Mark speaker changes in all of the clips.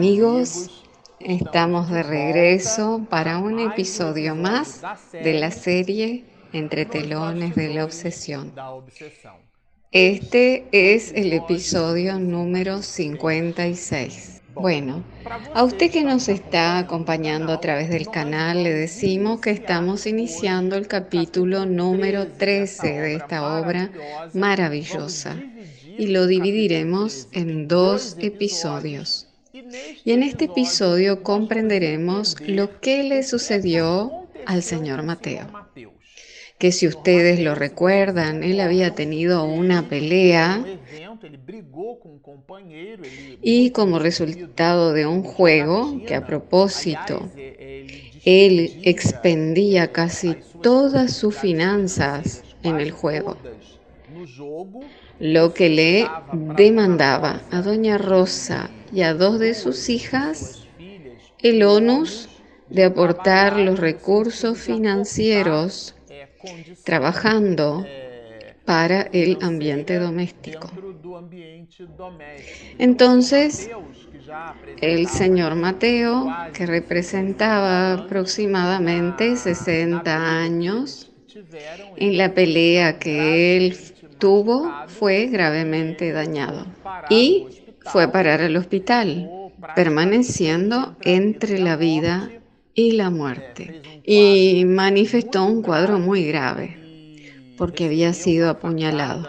Speaker 1: amigos, estamos de regreso para un episodio más de la serie Entre telones de la obsesión. Este es el episodio número 56. Bueno, a usted que nos está acompañando a través del canal, le decimos que estamos iniciando el capítulo número 13 de esta obra maravillosa y lo dividiremos en dos episodios. Y en este episodio comprenderemos lo que le sucedió al señor Mateo. Que si ustedes lo recuerdan, él había tenido una pelea y como resultado de un juego que a propósito él expendía casi todas sus finanzas en el juego lo que le demandaba a doña Rosa y a dos de sus hijas el onus de aportar los recursos financieros trabajando para el ambiente doméstico. Entonces, el señor Mateo, que representaba aproximadamente 60 años, en la pelea que él tuvo fue gravemente dañado y fue a parar al hospital, permaneciendo entre la vida y la muerte. Y manifestó un cuadro muy grave, porque había sido apuñalado.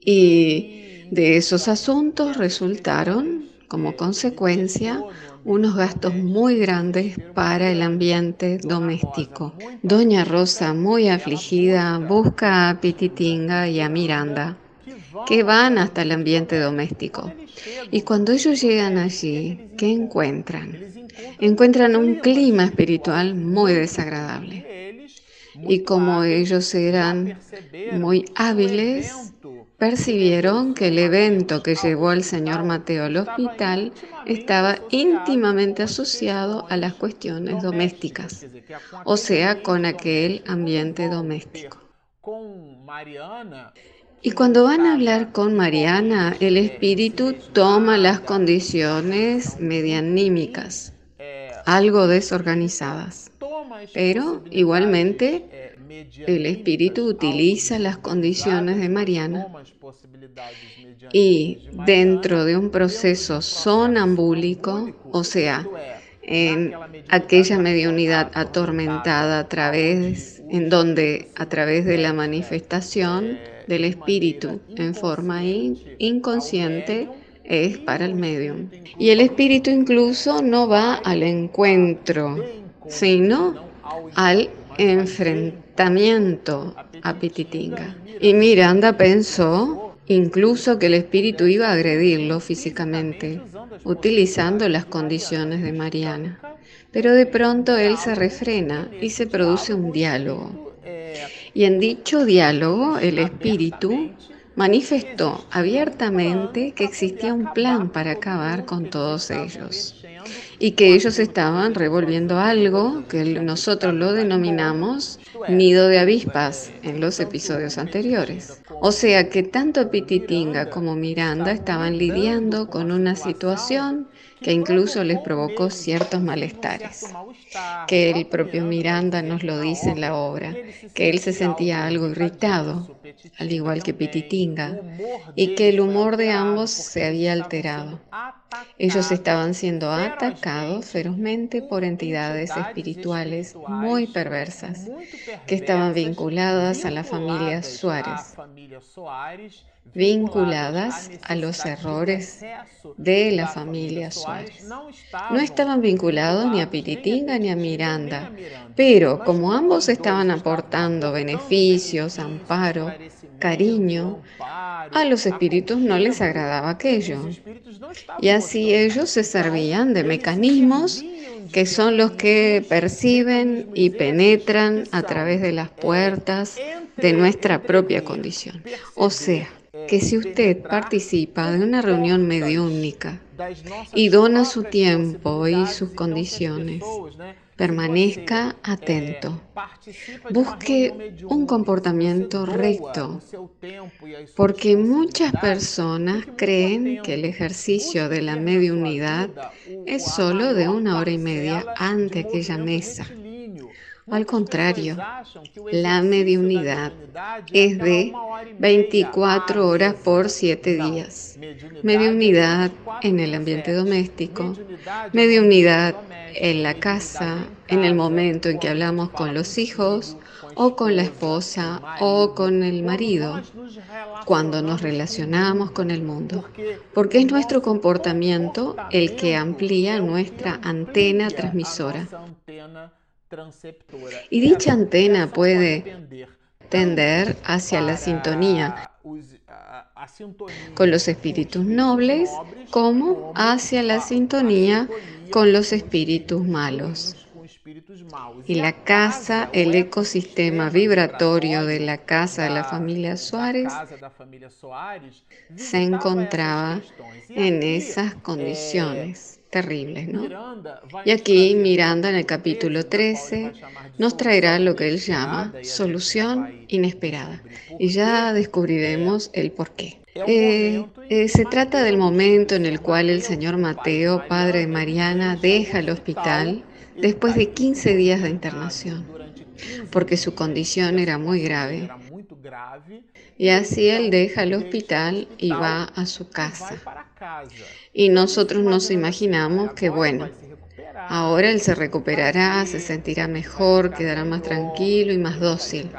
Speaker 1: Y de esos asuntos resultaron, como consecuencia, unos gastos muy grandes para el ambiente doméstico. Doña Rosa, muy afligida, busca a Pititinga y a Miranda, que van hasta el ambiente doméstico. Y cuando ellos llegan allí, ¿qué encuentran? Encuentran un clima espiritual muy desagradable. Y como ellos eran muy hábiles, percibieron que el evento que llevó al señor Mateo al hospital estaba íntimamente asociado a las cuestiones domésticas, o sea, con aquel ambiente doméstico. Y cuando van a hablar con Mariana, el espíritu toma las condiciones medianímicas, algo desorganizadas, pero igualmente el espíritu utiliza las condiciones de Mariana y dentro de un proceso sonambúlico, o sea, en aquella mediunidad atormentada a través, en donde a través de la manifestación del espíritu en forma inconsciente es para el medium. Y el espíritu incluso no va al encuentro, sino al enfrentamiento a Pititinga. Y Miranda pensó incluso que el espíritu iba a agredirlo físicamente, utilizando las condiciones de Mariana. Pero de pronto él se refrena y se produce un diálogo. Y en dicho diálogo el espíritu manifestó abiertamente que existía un plan para acabar con todos ellos y que ellos estaban revolviendo algo que nosotros lo denominamos nido de avispas en los episodios anteriores. O sea que tanto Pititinga como Miranda estaban lidiando con una situación que incluso les provocó ciertos malestares, que el propio Miranda nos lo dice en la obra, que él se sentía algo irritado, al igual que Pititinga, y que el humor de ambos se había alterado. Ellos estaban siendo atacados ferozmente por entidades espirituales muy perversas que estaban vinculadas a la familia Suárez vinculadas a los errores de la familia Suárez. No estaban vinculados ni a Pititinga ni a Miranda, pero como ambos estaban aportando beneficios, amparo, cariño, a los espíritus no les agradaba aquello. Y así ellos se servían de mecanismos que son los que perciben y penetran a través de las puertas de nuestra propia condición. O sea, que si usted participa de una reunión mediúnica y dona su tiempo y sus condiciones Permanezca atento. Busque un comportamiento recto, porque muchas personas creen que el ejercicio de la mediunidad es solo de una hora y media ante aquella mesa. Al contrario, la mediunidad es de 24 horas por 7 días. Mediunidad en el ambiente doméstico, mediunidad en la casa, en el momento en que hablamos con los hijos o con la esposa o con el marido, cuando nos relacionamos con el mundo, porque es nuestro comportamiento el que amplía nuestra antena transmisora. Y dicha antena puede tender hacia la sintonía con los espíritus nobles como hacia la sintonía con los espíritus malos. Y la casa, el ecosistema vibratorio de la casa de la familia Suárez se encontraba en esas condiciones terribles, ¿no? Y aquí Miranda en el capítulo 13 nos traerá lo que él llama solución inesperada. Y ya descubriremos el por qué. Eh, eh, se trata del momento en el cual el señor Mateo, padre de Mariana, deja el hospital después de 15 días de internación, porque su condición era muy grave. Y así él deja el hospital y va a su casa. Y nosotros nos imaginamos que, bueno, ahora él se recuperará, se sentirá mejor, quedará más tranquilo y más dócil.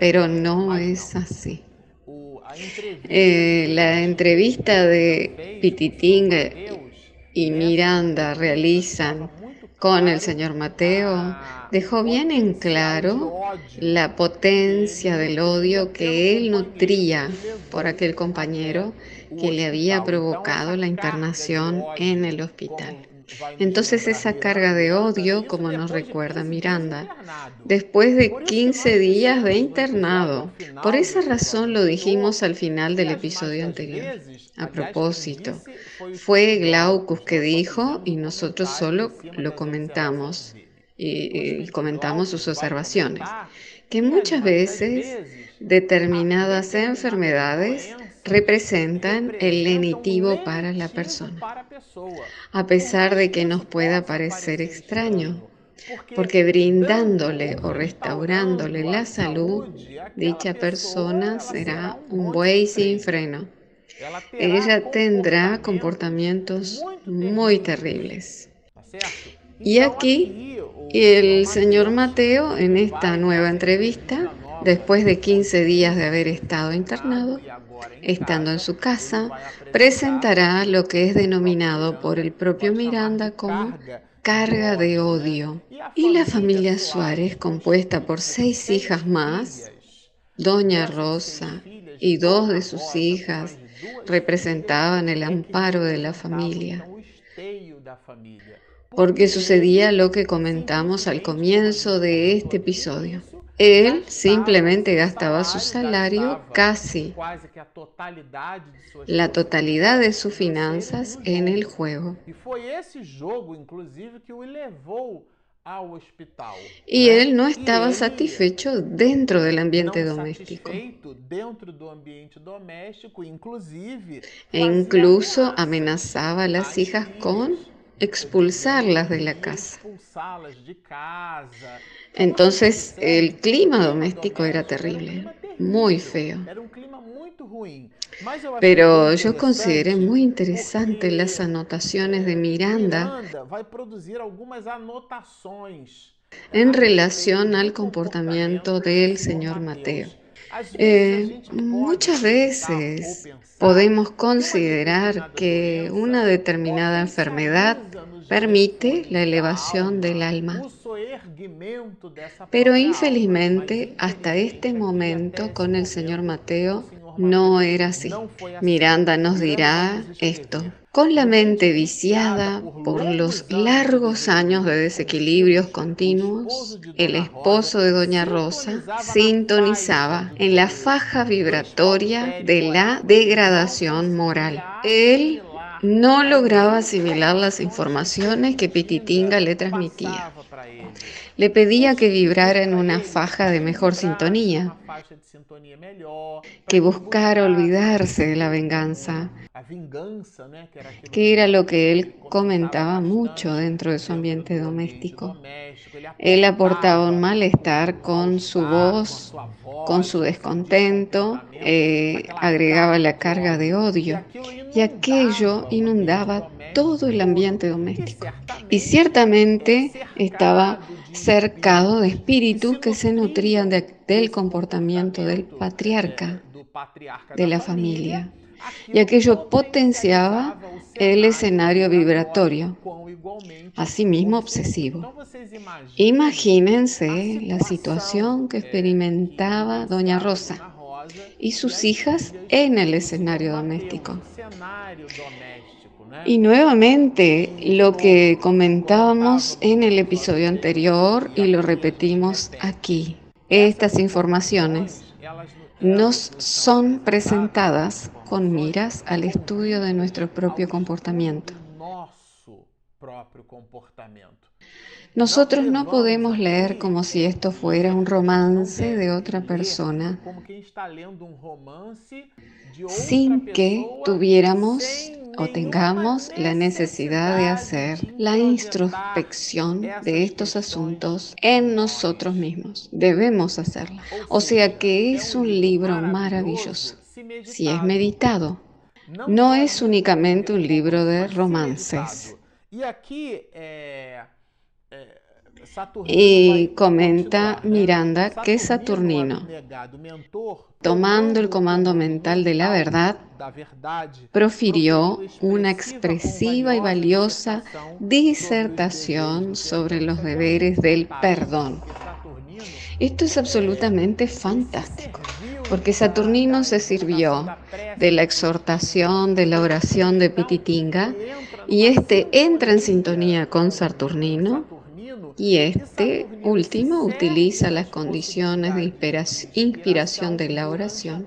Speaker 1: Pero no es así. Eh, la entrevista de Pititinga y Miranda realizan con el señor Mateo dejó bien en claro la potencia del odio que él nutría por aquel compañero que le había provocado la internación en el hospital. Entonces esa carga de odio, como nos recuerda Miranda, después de 15 días de internado. Por esa razón lo dijimos al final del episodio anterior. A propósito, fue Glaucus que dijo y nosotros solo lo comentamos y, comentamos sus observaciones, que muchas veces determinadas enfermedades representan el lenitivo para la persona, a pesar de que nos pueda parecer extraño, porque brindándole o restaurándole la salud, dicha persona será un buey sin freno. Ella tendrá comportamientos muy terribles. Y aquí el señor Mateo, en esta nueva entrevista, después de 15 días de haber estado internado, estando en su casa, presentará lo que es denominado por el propio Miranda como carga de odio. Y la familia Suárez, compuesta por seis hijas más, Doña Rosa y dos de sus hijas, representaban el amparo de la familia porque sucedía lo que comentamos al comienzo de este episodio. Él simplemente gastaba su salario casi la totalidad de sus finanzas en el juego. Y él no estaba satisfecho dentro del ambiente doméstico. E incluso amenazaba a las hijas con expulsarlas de la casa. Entonces el clima doméstico era terrible, muy feo. Pero yo consideré muy interesante las anotaciones de Miranda en relación al comportamiento del señor Mateo. Eh, muchas veces podemos considerar que una determinada enfermedad permite la elevación del alma. Pero infelizmente, hasta este momento con el señor Mateo no era así. Miranda nos dirá esto. Con la mente viciada por los largos años de desequilibrios continuos, el esposo de Doña Rosa sintonizaba en la faja vibratoria de la degradación moral. Él no lograba asimilar las informaciones que Pititinga le transmitía. Le pedía que vibrara en una faja de mejor sintonía, que buscara olvidarse de la venganza, que era lo que él comentaba mucho dentro de su ambiente doméstico. Él aportaba un malestar con su voz, con su descontento, eh, agregaba la carga de odio y aquello inundaba todo el ambiente doméstico. Y ciertamente estaba cercado de espíritus que se nutrían del comportamiento del patriarca de la familia. Y aquello potenciaba el escenario vibratorio, asimismo obsesivo. Imagínense la situación que experimentaba doña Rosa y sus hijas en el escenario doméstico. Y nuevamente lo que comentábamos en el episodio anterior y lo repetimos aquí. Estas informaciones nos son presentadas con miras al estudio de nuestro propio comportamiento. Nosotros no podemos leer como si esto fuera un romance de otra persona sin que tuviéramos o tengamos la necesidad de hacer la introspección de estos asuntos en nosotros mismos. Debemos hacerla. O sea que es un libro maravilloso si es meditado. No es únicamente un libro de romances. Y aquí y comenta Miranda que Saturnino, tomando el comando mental de la verdad, profirió una expresiva y valiosa disertación sobre los deberes del perdón. Esto es absolutamente fantástico, porque Saturnino se sirvió de la exhortación de la oración de Pititinga y este entra en sintonía con Saturnino y este último utiliza las condiciones de inspiración de la oración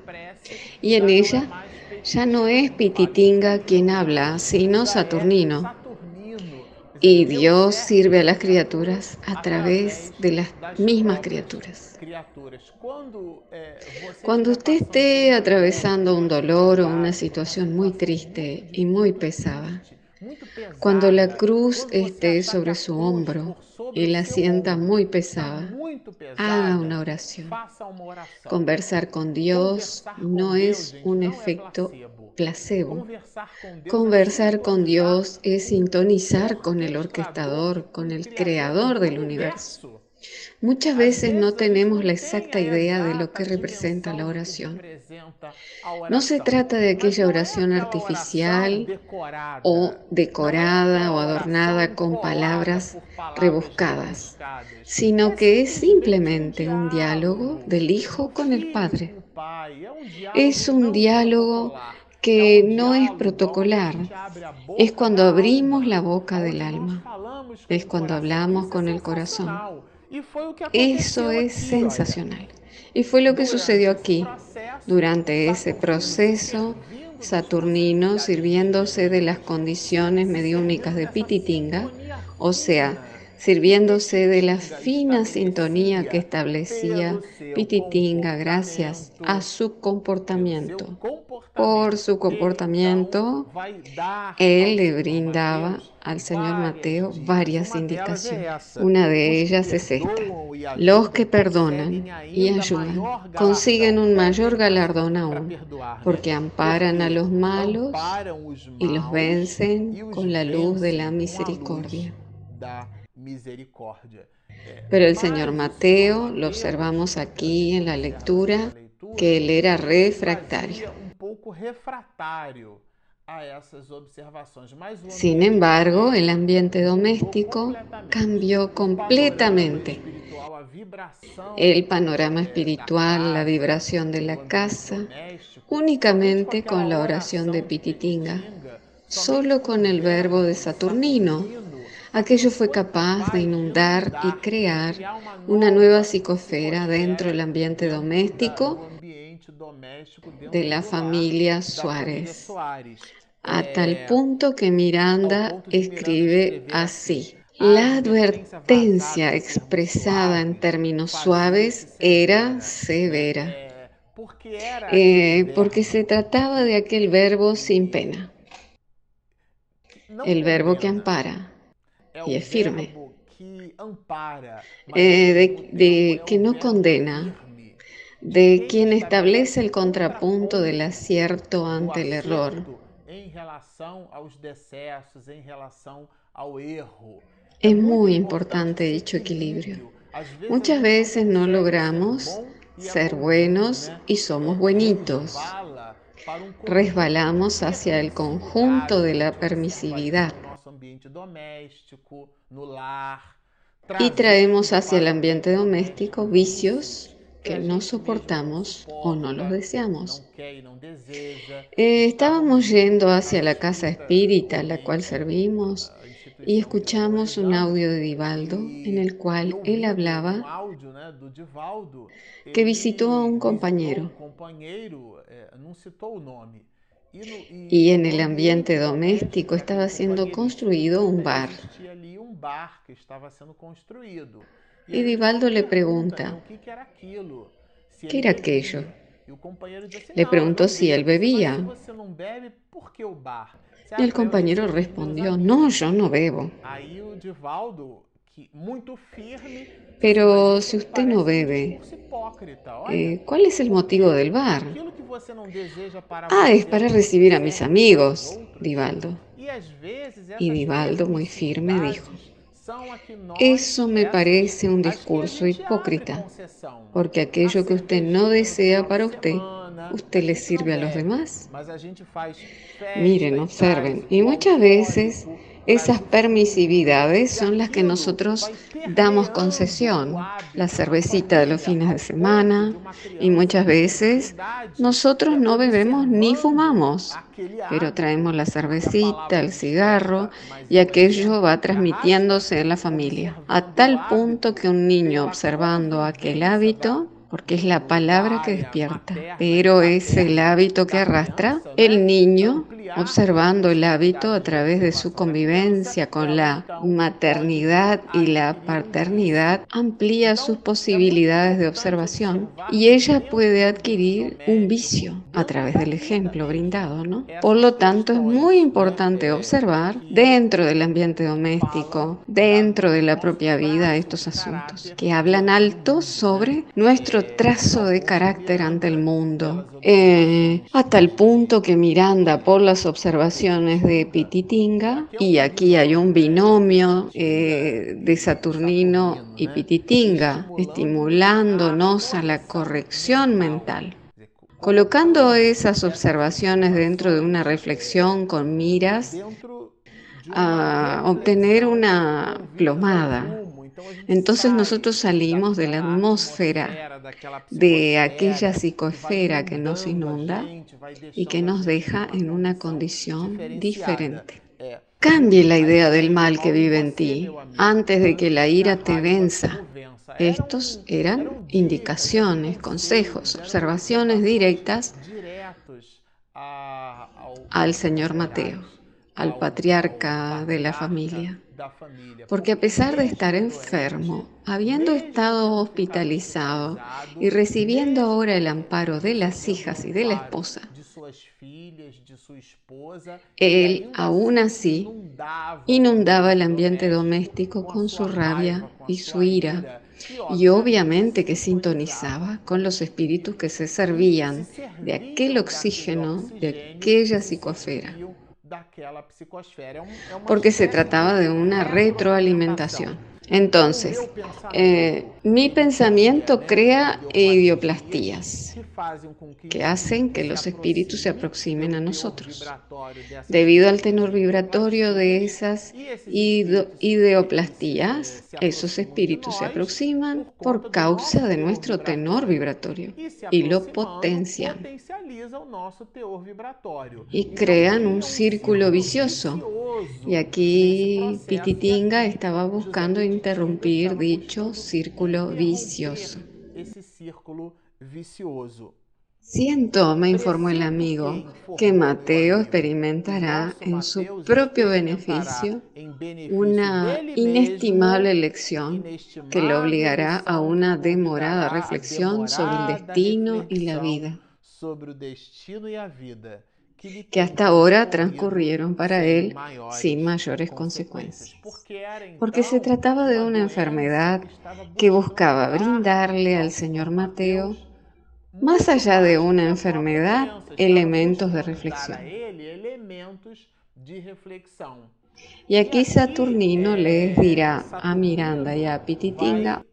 Speaker 1: y en ella ya no es Pititinga quien habla, sino Saturnino. Y Dios sirve a las criaturas a través de las mismas criaturas. Cuando usted esté atravesando un dolor o una situación muy triste y muy pesada, cuando la cruz esté sobre su hombro y la sienta muy pesada, haga una oración. Conversar con Dios no es un efecto placebo. Conversar con Dios es sintonizar con el orquestador, con el creador del universo. Muchas veces no tenemos la exacta idea de lo que representa la oración. No se trata de aquella oración artificial o decorada o adornada con palabras rebuscadas, sino que es simplemente un diálogo del Hijo con el Padre. Es un diálogo que no es protocolar, es cuando abrimos la boca del alma, es cuando hablamos con el corazón. Eso es sensacional. Y fue lo que sucedió aquí. Durante ese proceso, Saturnino, sirviéndose de las condiciones mediúnicas de Pititinga, o sea, sirviéndose de la fina sintonía que establecía Pititinga gracias a su comportamiento. Por su comportamiento, él le brindaba al señor Mateo varias indicaciones. Una de ellas es esta. Los que perdonan y ayudan consiguen un mayor galardón aún, porque amparan a los malos y los vencen con la luz de la misericordia. Pero el señor Mateo, lo observamos aquí en la lectura, que él era refractario. Sin embargo, el ambiente doméstico cambió completamente. El panorama espiritual, la vibración de la casa, únicamente con la oración de Pititinga, solo con el verbo de Saturnino, Aquello fue capaz de inundar y crear una nueva psicosfera dentro del ambiente doméstico de la familia Suárez. a tal punto que Miranda escribe así. La advertencia expresada en términos suaves era severa, eh, porque se trataba de aquel verbo sin pena, el verbo que ampara y es firme, eh, de, de que no condena, de quien establece el contrapunto del acierto ante el error. Es muy importante dicho equilibrio. Muchas veces no logramos ser buenos y somos buenitos. Resbalamos hacia el conjunto de la permisividad y traemos hacia el ambiente doméstico vicios que no soportamos o no los deseamos. Eh, estábamos yendo hacia la casa espírita a la cual servimos y escuchamos un audio de Divaldo en el cual él hablaba que visitó a un compañero y en el ambiente doméstico estaba siendo construido un bar. Y Divaldo le pregunta, ¿qué era aquello? Le preguntó si él bebía. El compañero respondió, no, yo no bebo. Pero si usted no bebe, eh, ¿cuál es el motivo del bar? Ah, es para recibir a mis amigos, Divaldo. Y Divaldo muy firme dijo, eso me parece un discurso hipócrita, porque aquello que usted no desea para usted, usted le sirve a los demás. Miren, observen, y muchas veces esas permisividades son las que nosotros damos concesión, la cervecita de los fines de semana, y muchas veces nosotros no bebemos ni fumamos, pero traemos la cervecita, el cigarro, y aquello va transmitiéndose en la familia, a tal punto que un niño observando aquel hábito porque es la palabra que despierta, pero es el hábito que arrastra el niño observando el hábito a través de su convivencia con la maternidad y la paternidad, amplía sus posibilidades de observación y ella puede adquirir un vicio a través del ejemplo brindado, ¿no? Por lo tanto, es muy importante observar dentro del ambiente doméstico, dentro de la propia vida, estos asuntos que hablan alto sobre nuestro trazo de carácter ante el mundo, eh, a tal punto que Miranda, por las observaciones de Pititinga, y aquí hay un binomio eh, de Saturnino y Pititinga, estimulándonos a la corrección mental. Colocando esas observaciones dentro de una reflexión con miras a obtener una plomada, entonces nosotros salimos de la atmósfera, de aquella psicosfera que nos inunda y que nos deja en una condición diferente. Cambie la idea del mal que vive en ti antes de que la ira te venza. Estos eran indicaciones, consejos, observaciones directas al señor Mateo, al patriarca de la familia. Porque a pesar de estar enfermo, habiendo estado hospitalizado y recibiendo ahora el amparo de las hijas y de la esposa, él aún así inundaba el ambiente doméstico con su rabia y su ira, y obviamente que sintonizaba con los espíritus que se servían de aquel oxígeno, de aquella psicosfera porque se trataba de una retroalimentación. Entonces, eh, mi pensamiento crea idioplastías que hacen que los espíritus se aproximen a nosotros. Debido al tenor vibratorio de esas ideoplastías, esos espíritus se aproximan por causa de nuestro tenor vibratorio y lo potencian y crean un círculo vicioso. Y aquí Pititinga estaba buscando interrumpir dicho círculo vicioso. Siento, me informó el amigo, que Mateo experimentará en su propio beneficio una inestimable lección que lo obligará a una demorada reflexión sobre el destino y la vida que hasta ahora transcurrieron para él sin mayores consecuencias, porque se trataba de una enfermedad que buscaba brindarle al señor Mateo, más allá de una enfermedad, elementos de reflexión. Y aquí Saturnino les dirá a Miranda y a Pititinga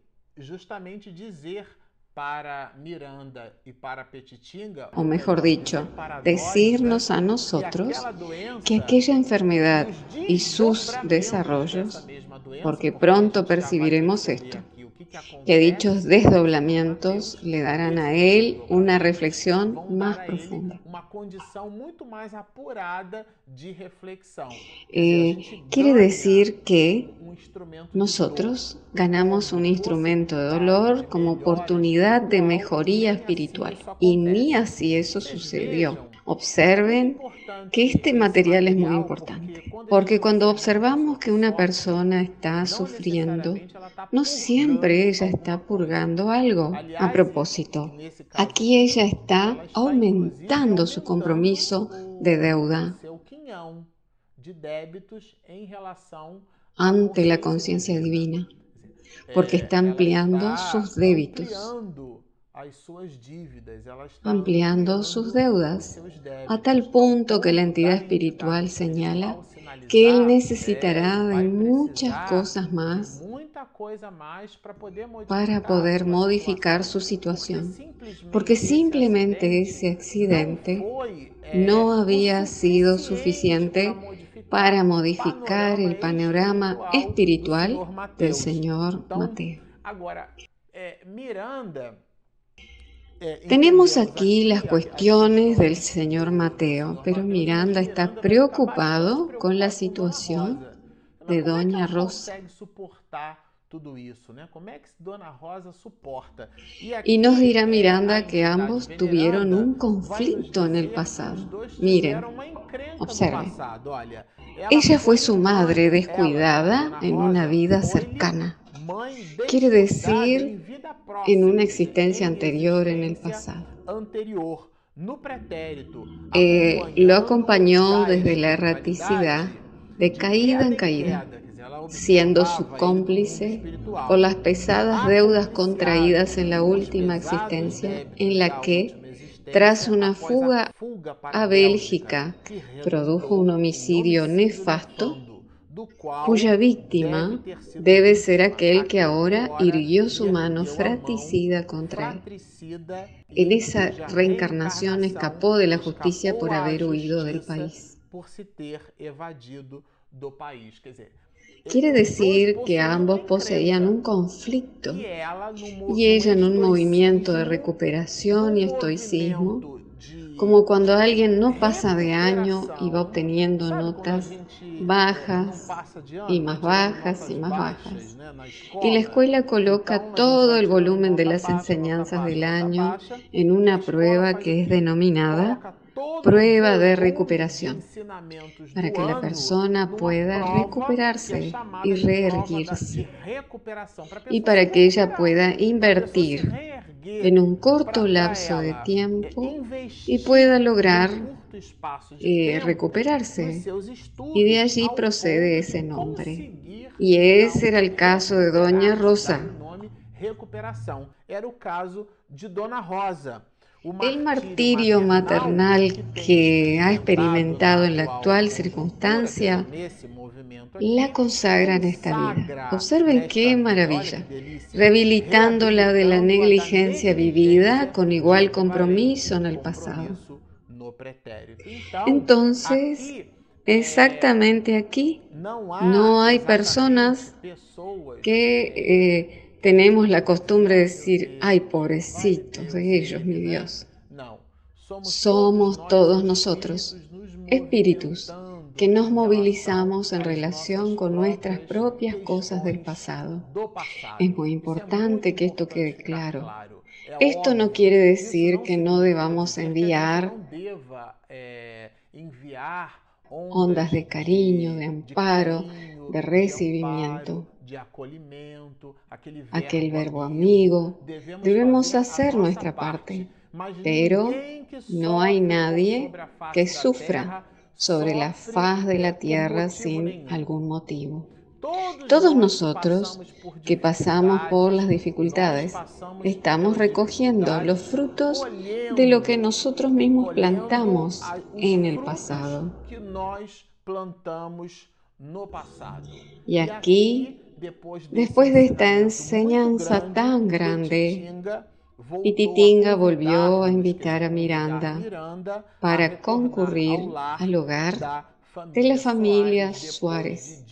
Speaker 1: para Miranda y para Petitinga, o mejor dicho, decirnos a nosotros que aquella enfermedad y sus desarrollos, porque pronto percibiremos esto, que dichos desdoblamientos le darán a él una reflexión más profunda. Eh, quiere decir que nosotros ganamos un instrumento de dolor como oportunidad de mejoría espiritual. Y ni así eso sucedió. Observen que este material es muy importante, porque cuando observamos que una persona está sufriendo, no siempre ella está purgando algo. A propósito, aquí ella está aumentando su compromiso de deuda ante la conciencia divina, porque está ampliando sus débitos ampliando sus deudas a tal punto que la entidad espiritual señala que él necesitará de muchas cosas más para poder modificar su situación, porque simplemente ese accidente no había sido suficiente para modificar el panorama espiritual del señor Mateo. Tenemos aquí las cuestiones del señor Mateo, pero Miranda está preocupado con la situación de Doña Rosa. Y nos dirá Miranda que ambos tuvieron un conflicto en el pasado. Miren, observen. Ella fue su madre descuidada en una vida cercana. Quiere decir en una existencia anterior en el pasado. Eh, lo acompañó desde la erraticidad de caída en caída, siendo su cómplice por las pesadas deudas contraídas en la última existencia en la que, tras una fuga a Bélgica, produjo un homicidio nefasto cuya víctima debe ser aquel que ahora hirió su mano fratricida contra él. En esa reencarnación escapó de la justicia por haber huido del país. Quiere decir que ambos poseían un conflicto y ella en un movimiento de recuperación y estoicismo como cuando alguien no pasa de año y va obteniendo notas bajas y más bajas y más bajas. Y la escuela coloca todo el volumen de las enseñanzas del año en una prueba que es denominada prueba de recuperación, para que la persona pueda recuperarse y reerguirse, y para que ella pueda invertir en un corto lapso de tiempo y pueda lograr eh, recuperarse. Y de allí procede ese nombre. Y ese era el caso de Doña Rosa. Era el caso de Dona Rosa. El martirio maternal que ha experimentado en la actual circunstancia la consagra en esta vida. Observen qué maravilla, rehabilitándola de la negligencia vivida con igual compromiso en el pasado. Entonces, exactamente aquí, no hay personas que... Eh, tenemos la costumbre de decir, ay, pobrecitos de ellos, mi Dios. Somos todos nosotros, espíritus, que nos movilizamos en relación con nuestras propias cosas del pasado. Es muy importante que esto quede claro. Esto no quiere decir que no debamos enviar ondas de cariño, de amparo, de recibimiento. Aquel verbo amigo. Debemos hacer nuestra parte, pero no hay nadie que sufra sobre la faz de la tierra sin algún motivo. Todos nosotros que pasamos por las dificultades estamos recogiendo los frutos de lo que nosotros mismos plantamos en el pasado. Y aquí, después de esta enseñanza tan grande, Pititinga volvió a invitar a Miranda para concurrir al hogar de la familia Suárez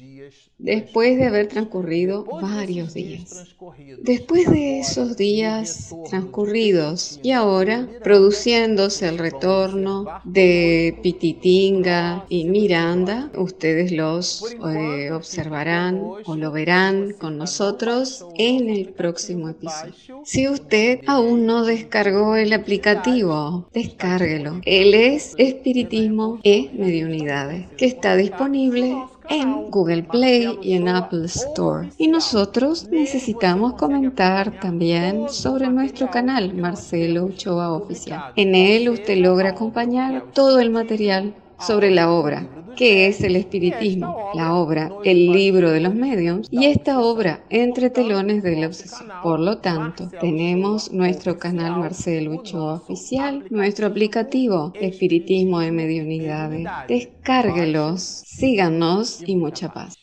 Speaker 1: después de haber transcurrido varios días. Después de esos días transcurridos y ahora produciéndose el retorno de Pititinga y Miranda, ustedes los eh, observarán o lo verán con nosotros en el próximo episodio. Si usted aún no descargó el aplicativo, descárguelo. Él es Espiritismo e Mediunidades, que está disponible en Google Play y en Apple Store. Y nosotros necesitamos comentar también sobre nuestro canal Marcelo Ochoa Oficial. En él usted logra acompañar todo el material sobre la obra ¿Qué es el espiritismo? La obra, el libro de los medios y esta obra entre telones de la obsesión. Por lo tanto, tenemos nuestro canal Marcelo Ochoa Oficial, nuestro aplicativo Espiritismo de Mediunidades. Descárguelos, síganos y mucha paz.